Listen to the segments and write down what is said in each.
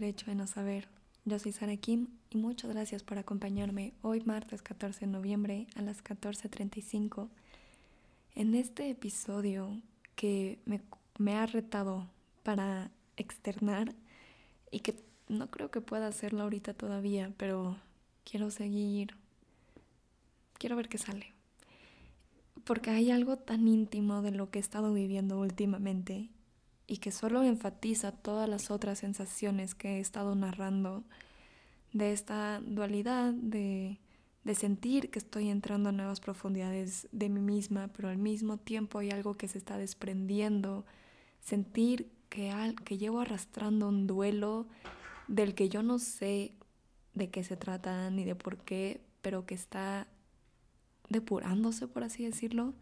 Derecho de No Saber. Yo soy Sara Kim y muchas gracias por acompañarme hoy martes 14 de noviembre a las 14.35 en este episodio que me, me ha retado para externar y que no creo que pueda hacerlo ahorita todavía, pero quiero seguir, quiero ver qué sale. Porque hay algo tan íntimo de lo que he estado viviendo últimamente y que solo enfatiza todas las otras sensaciones que he estado narrando de esta dualidad de, de sentir que estoy entrando a nuevas profundidades de mí misma, pero al mismo tiempo hay algo que se está desprendiendo, sentir que, al, que llevo arrastrando un duelo del que yo no sé de qué se trata ni de por qué, pero que está depurándose, por así decirlo,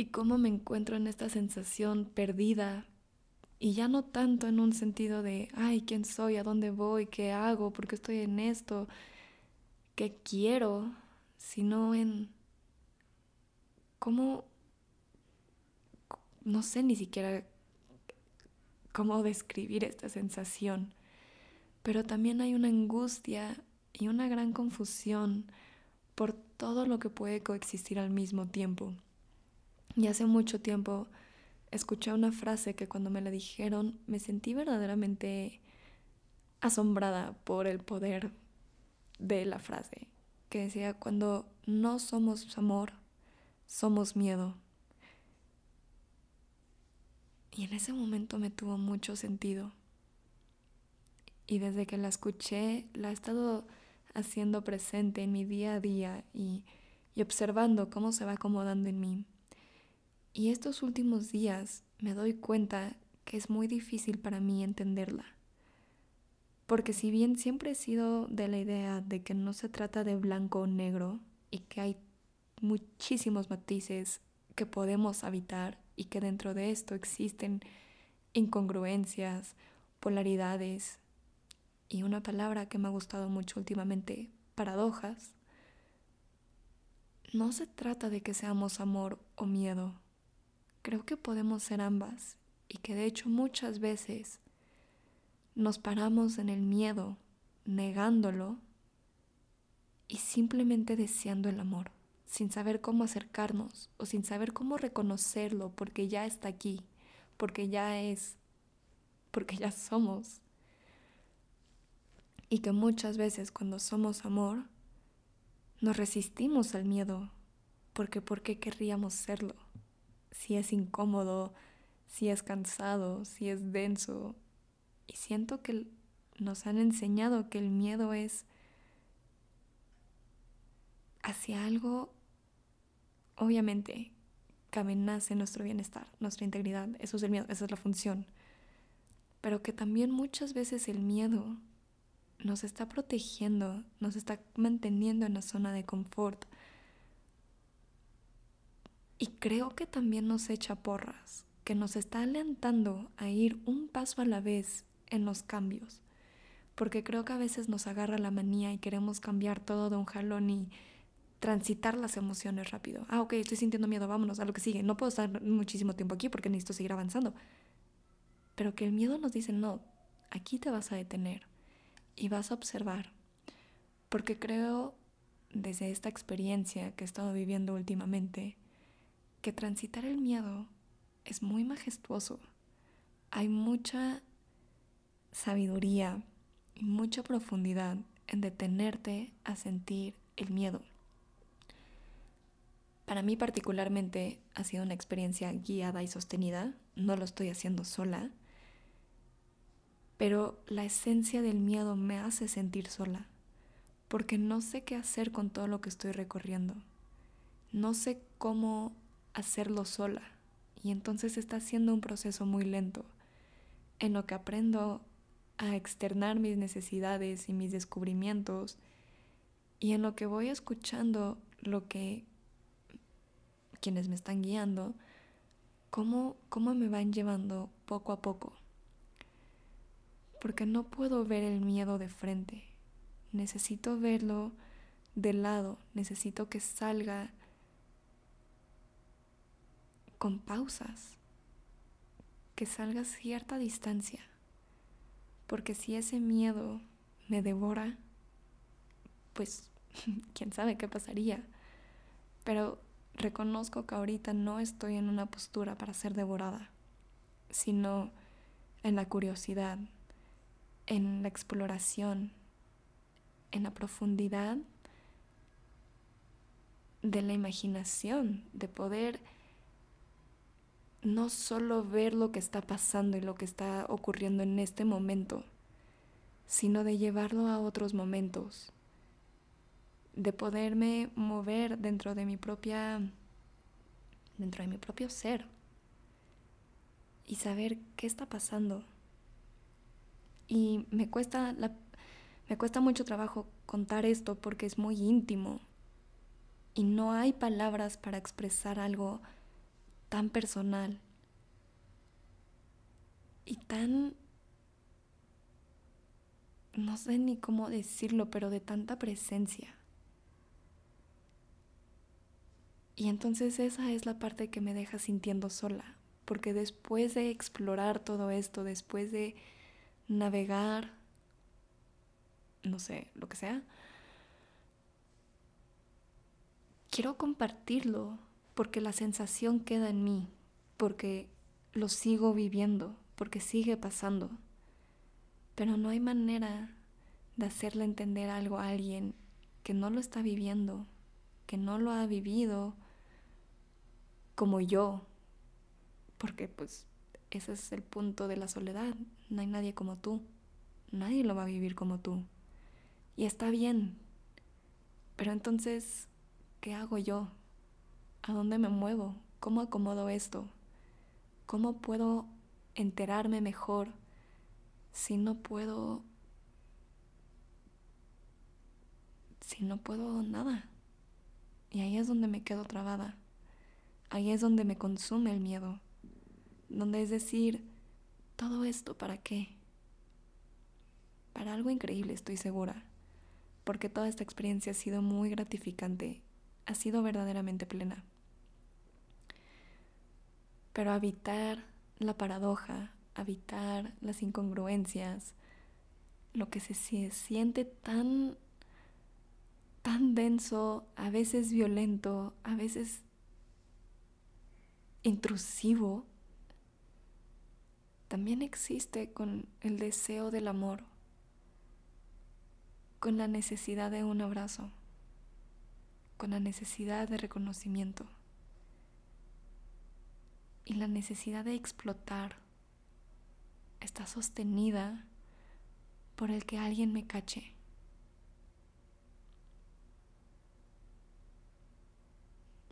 y cómo me encuentro en esta sensación perdida, y ya no tanto en un sentido de, ay, ¿quién soy? ¿A dónde voy? ¿Qué hago? ¿Por qué estoy en esto? ¿Qué quiero? Sino en cómo, no sé ni siquiera cómo describir esta sensación, pero también hay una angustia y una gran confusión por todo lo que puede coexistir al mismo tiempo. Y hace mucho tiempo escuché una frase que cuando me la dijeron me sentí verdaderamente asombrada por el poder de la frase, que decía, cuando no somos amor, somos miedo. Y en ese momento me tuvo mucho sentido. Y desde que la escuché, la he estado haciendo presente en mi día a día y, y observando cómo se va acomodando en mí. Y estos últimos días me doy cuenta que es muy difícil para mí entenderla. Porque si bien siempre he sido de la idea de que no se trata de blanco o negro y que hay muchísimos matices que podemos habitar y que dentro de esto existen incongruencias, polaridades y una palabra que me ha gustado mucho últimamente, paradojas, no se trata de que seamos amor o miedo. Creo que podemos ser ambas y que de hecho muchas veces nos paramos en el miedo, negándolo y simplemente deseando el amor sin saber cómo acercarnos o sin saber cómo reconocerlo porque ya está aquí, porque ya es, porque ya somos. Y que muchas veces cuando somos amor, nos resistimos al miedo, porque ¿por qué querríamos serlo? Si es incómodo, si es cansado, si es denso. Y siento que nos han enseñado que el miedo es hacia algo obviamente que amenace nuestro bienestar, nuestra integridad. Eso es el miedo, esa es la función. Pero que también muchas veces el miedo nos está protegiendo, nos está manteniendo en la zona de confort. Y creo que también nos echa porras, que nos está alentando a ir un paso a la vez en los cambios. Porque creo que a veces nos agarra la manía y queremos cambiar todo de un jalón y transitar las emociones rápido. Ah, ok, estoy sintiendo miedo, vámonos a lo que sigue. No puedo estar muchísimo tiempo aquí porque necesito seguir avanzando. Pero que el miedo nos dice, no, aquí te vas a detener y vas a observar. Porque creo, desde esta experiencia que he estado viviendo últimamente, que transitar el miedo es muy majestuoso. Hay mucha sabiduría y mucha profundidad en detenerte a sentir el miedo. Para mí particularmente ha sido una experiencia guiada y sostenida, no lo estoy haciendo sola, pero la esencia del miedo me hace sentir sola, porque no sé qué hacer con todo lo que estoy recorriendo, no sé cómo hacerlo sola, y entonces está siendo un proceso muy lento, en lo que aprendo a externar mis necesidades y mis descubrimientos, y en lo que voy escuchando lo que quienes me están guiando, cómo, cómo me van llevando poco a poco. Porque no puedo ver el miedo de frente. Necesito verlo de lado. Necesito que salga con pausas. Que salga cierta distancia. Porque si ese miedo me devora, pues quién sabe qué pasaría. Pero reconozco que ahorita no estoy en una postura para ser devorada, sino en la curiosidad, en la exploración, en la profundidad de la imaginación, de poder no solo ver lo que está pasando y lo que está ocurriendo en este momento, sino de llevarlo a otros momentos, de poderme mover dentro de mi propia dentro de mi propio ser y saber qué está pasando. Y me cuesta me cuesta mucho trabajo contar esto porque es muy íntimo y no hay palabras para expresar algo tan personal y tan no sé ni cómo decirlo, pero de tanta presencia. Y entonces esa es la parte que me deja sintiendo sola, porque después de explorar todo esto, después de navegar, no sé, lo que sea, quiero compartirlo porque la sensación queda en mí, porque lo sigo viviendo, porque sigue pasando. Pero no hay manera de hacerle entender algo a alguien que no lo está viviendo, que no lo ha vivido como yo, porque pues ese es el punto de la soledad, no hay nadie como tú, nadie lo va a vivir como tú. Y está bien, pero entonces, ¿qué hago yo? ¿A dónde me muevo? ¿Cómo acomodo esto? ¿Cómo puedo enterarme mejor si no puedo... si no puedo nada? Y ahí es donde me quedo trabada. Ahí es donde me consume el miedo. Donde es decir, todo esto para qué? Para algo increíble, estoy segura. Porque toda esta experiencia ha sido muy gratificante. Ha sido verdaderamente plena. Pero habitar la paradoja, habitar las incongruencias, lo que se siente tan tan denso, a veces violento, a veces intrusivo, también existe con el deseo del amor, con la necesidad de un abrazo, con la necesidad de reconocimiento y la necesidad de explotar está sostenida por el que alguien me cache.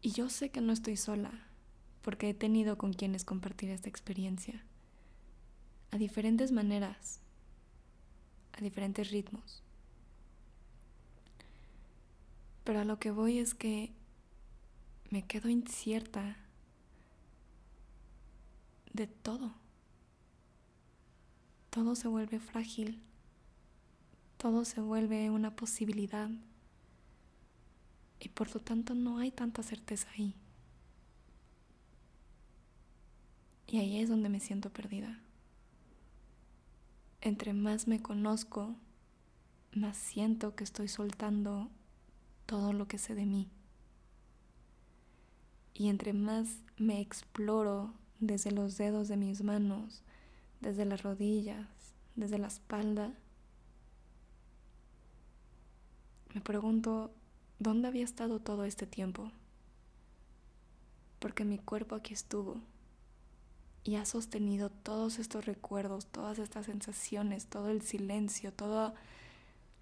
Y yo sé que no estoy sola porque he tenido con quienes compartir esta experiencia, a diferentes maneras, a diferentes ritmos. Pero a lo que voy es que me quedo incierta de todo. Todo se vuelve frágil, todo se vuelve una posibilidad y por lo tanto no hay tanta certeza ahí. Y ahí es donde me siento perdida. Entre más me conozco, más siento que estoy soltando todo lo que sé de mí. Y entre más me exploro desde los dedos de mis manos, desde las rodillas, desde la espalda, me pregunto, ¿dónde había estado todo este tiempo? Porque mi cuerpo aquí estuvo y ha sostenido todos estos recuerdos, todas estas sensaciones, todo el silencio, toda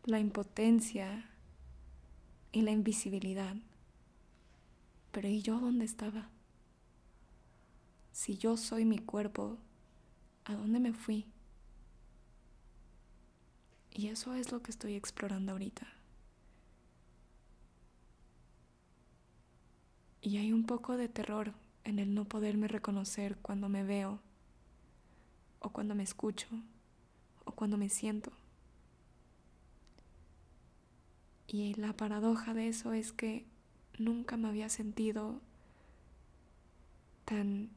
la impotencia y la invisibilidad. Pero ¿y yo dónde estaba? Si yo soy mi cuerpo, ¿a dónde me fui? Y eso es lo que estoy explorando ahorita. Y hay un poco de terror en el no poderme reconocer cuando me veo, o cuando me escucho, o cuando me siento. Y la paradoja de eso es que nunca me había sentido tan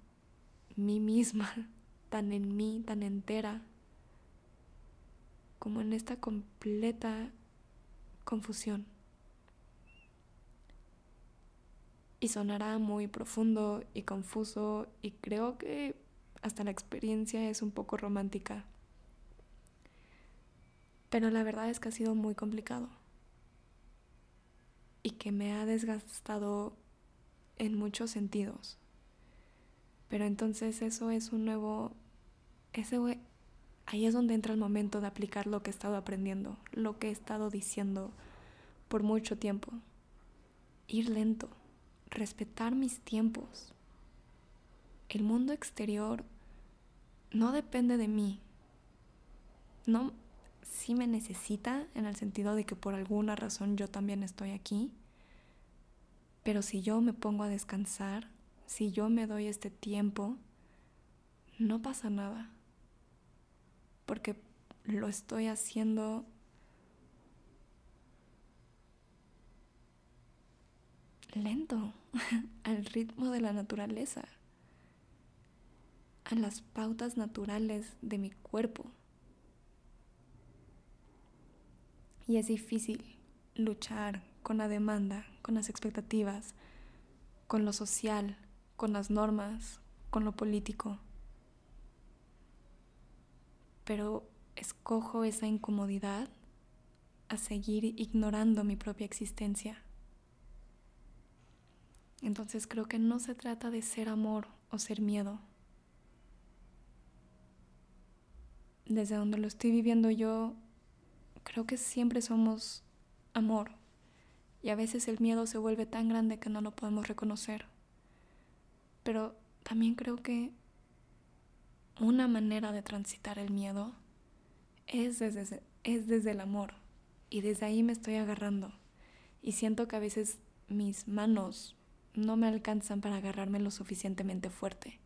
mí misma, tan en mí, tan entera, como en esta completa confusión. Y sonará muy profundo y confuso y creo que hasta la experiencia es un poco romántica. Pero la verdad es que ha sido muy complicado y que me ha desgastado en muchos sentidos. Pero entonces eso es un nuevo... Ese, ahí es donde entra el momento de aplicar lo que he estado aprendiendo, lo que he estado diciendo por mucho tiempo. Ir lento, respetar mis tiempos. El mundo exterior no depende de mí. No, sí me necesita en el sentido de que por alguna razón yo también estoy aquí. Pero si yo me pongo a descansar, si yo me doy este tiempo, no pasa nada. Porque lo estoy haciendo lento, al ritmo de la naturaleza, a las pautas naturales de mi cuerpo. Y es difícil luchar con la demanda, con las expectativas, con lo social, con las normas, con lo político. Pero escojo esa incomodidad a seguir ignorando mi propia existencia. Entonces creo que no se trata de ser amor o ser miedo. Desde donde lo estoy viviendo yo, Creo que siempre somos amor y a veces el miedo se vuelve tan grande que no lo podemos reconocer. Pero también creo que una manera de transitar el miedo es desde, es desde el amor y desde ahí me estoy agarrando y siento que a veces mis manos no me alcanzan para agarrarme lo suficientemente fuerte.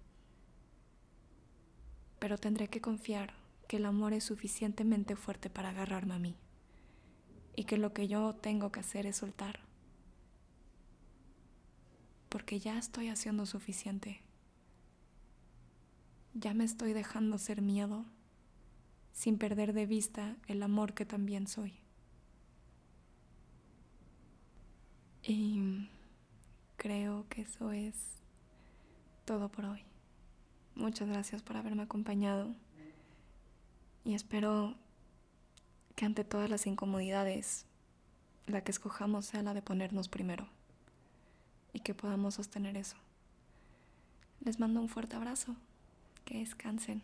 Pero tendré que confiar que el amor es suficientemente fuerte para agarrarme a mí y que lo que yo tengo que hacer es soltar. Porque ya estoy haciendo suficiente. Ya me estoy dejando ser miedo sin perder de vista el amor que también soy. Y creo que eso es todo por hoy. Muchas gracias por haberme acompañado. Y espero que ante todas las incomodidades, la que escojamos sea la de ponernos primero y que podamos sostener eso. Les mando un fuerte abrazo. Que descansen.